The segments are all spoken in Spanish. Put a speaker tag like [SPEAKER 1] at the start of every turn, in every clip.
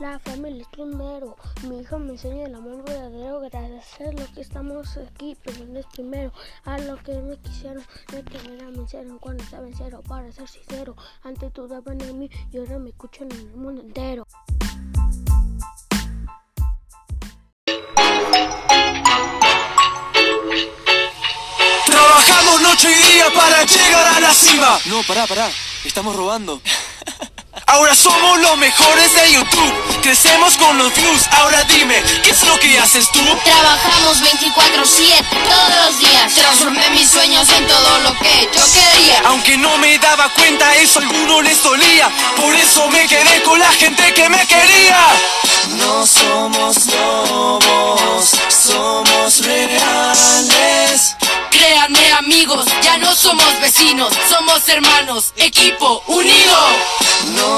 [SPEAKER 1] La familia es primero. Mi hijo me enseña el amor verdadero. Gracias a lo que estamos aquí, pero no es primero. A lo que me quisieron, de que me la hicieron cuando estaba en cero. Para ser sincero, antes dudaban en mí y ahora me escuchan en el mundo entero.
[SPEAKER 2] Trabajamos noche y día para llegar a la cima.
[SPEAKER 3] No, pará, pará. Estamos robando.
[SPEAKER 2] Ahora somos los mejores de YouTube. Crecemos con los views. Ahora dime, ¿qué es lo que haces tú?
[SPEAKER 4] Trabajamos 24-7 todos los días. Transformé mis sueños en todo lo que yo quería.
[SPEAKER 2] Aunque no me daba cuenta, eso a alguno les dolía. Por eso me quedé con la gente que me quería. No somos lobos, somos reales.
[SPEAKER 4] Créanme amigos, ya no somos vecinos, somos hermanos, equipo unido.
[SPEAKER 2] No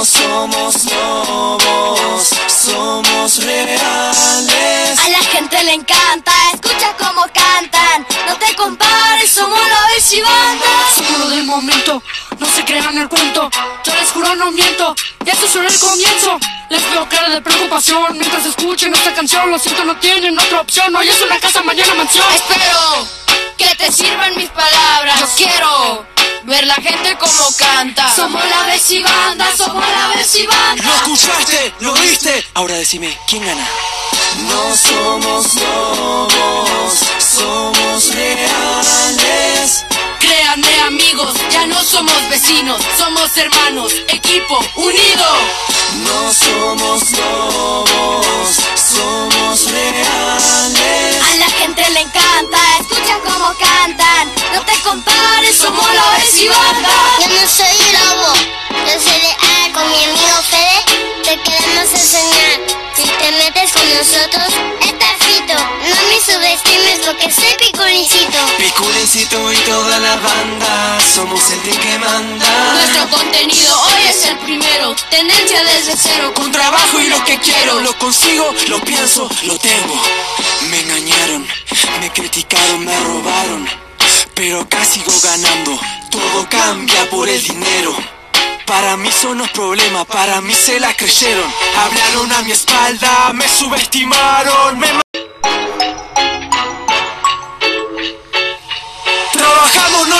[SPEAKER 2] Somos
[SPEAKER 4] la vez y banda.
[SPEAKER 5] Seguro del momento, no se crean el cuento. Yo les juro no miento, y esto es solo el comienzo. Les veo cara de preocupación mientras escuchen esta canción. Lo siento, no tienen otra opción. Hoy es una casa, mañana mansión.
[SPEAKER 4] Espero que te sirvan mis palabras. Yo quiero ver la gente como canta. Somos la vez y banda, somos la vez y banda.
[SPEAKER 2] ¿Lo escuchaste? ¿Lo viste?
[SPEAKER 3] Ahora decime, ¿quién gana?
[SPEAKER 2] No somos lobos,
[SPEAKER 4] vecinos, somos hermanos, equipo unido.
[SPEAKER 2] No somos lobos, somos reales.
[SPEAKER 4] A la gente le encanta, escucha cómo cantan. No te compares, somos la vez y banda.
[SPEAKER 6] Yo no soy lobo, yo soy leal con mi amigo Fede. Te queremos enseñar. Si te metes con nosotros, porque soy piculincito.
[SPEAKER 2] Piculincito y toda la banda, somos el team que manda.
[SPEAKER 4] Nuestro contenido hoy es el primero, tendencia desde cero.
[SPEAKER 2] Con trabajo y lo que quiero, lo consigo, lo pienso, lo tengo. Me engañaron, me criticaron, me robaron. Pero acá sigo ganando, todo cambia por el dinero. Para mí son los problemas, para mí se la creyeron. Hablaron a mi espalda, me subestimaron, me...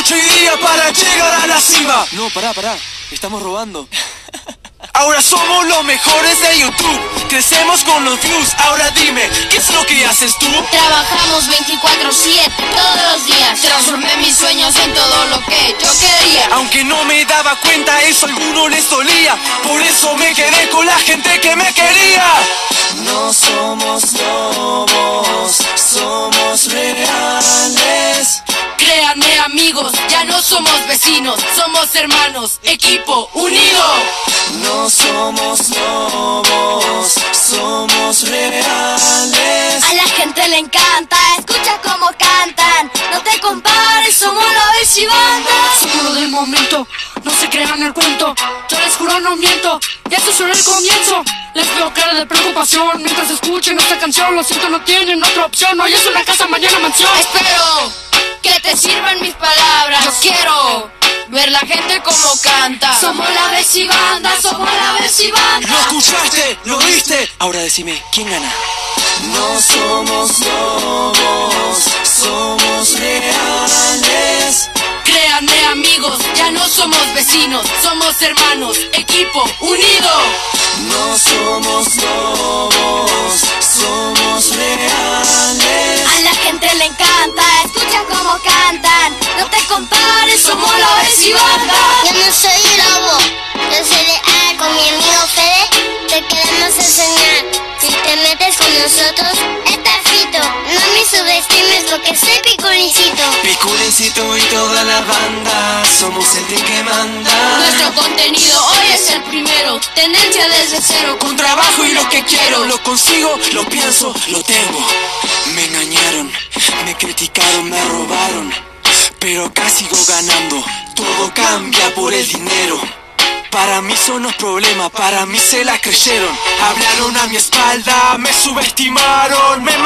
[SPEAKER 2] noche y día para llegar a la cima.
[SPEAKER 3] No, pará, pará. Estamos robando.
[SPEAKER 2] Ahora somos los mejores de YouTube. Crecemos con los views. Ahora dime, ¿qué es lo que haces tú?
[SPEAKER 4] Trabajamos 24-7 todos los días. Transformé mis sueños en todo lo que yo quería.
[SPEAKER 2] Aunque no me daba cuenta, eso a alguno les dolía. Por eso me quedé con la gente que me quería. No somos
[SPEAKER 4] amigos, ya no somos vecinos, somos hermanos, equipo unido.
[SPEAKER 2] No somos lobos, somos reales.
[SPEAKER 4] A la gente le encanta, escucha cómo cantan. No te compares, somos la banda.
[SPEAKER 5] Seguro del momento, no se crean el cuento. Yo les juro no miento, y esto es solo el comienzo. Les veo cara de preocupación mientras escuchen esta canción. Lo siento, no tienen otra opción. Hoy es una casa, mañana mansión.
[SPEAKER 4] Espero que te sirvan mis palabras. Yo quiero ver la gente como canta. Somos la vez y banda, somos la vez y
[SPEAKER 2] ¿Lo escuchaste? ¿Lo viste?
[SPEAKER 3] Ahora decime, ¿quién gana?
[SPEAKER 2] No somos lobos, somos reales.
[SPEAKER 4] Créanme amigos, ya no somos vecinos, somos hermanos, equipo unido.
[SPEAKER 2] No somos lobos, somos
[SPEAKER 4] No te compares, somos la vez y banda.
[SPEAKER 6] Yo no soy lobo, yo soy leal con mi amigo Fede. Te queremos enseñar. Si te metes con nosotros, está frito. No me subestimes porque soy piculincito.
[SPEAKER 2] Piculincito y toda la banda, somos el que manda.
[SPEAKER 4] Nuestro contenido hoy es el primero, tendencia desde cero.
[SPEAKER 2] Con trabajo y lo que quiero, lo consigo, lo pienso, lo tengo. Me engañaron, me criticaron, me robaron. Pero acá sigo ganando, todo cambia por el dinero. Para mí son los problemas, para mí se la creyeron. Hablaron a mi espalda, me subestimaron, me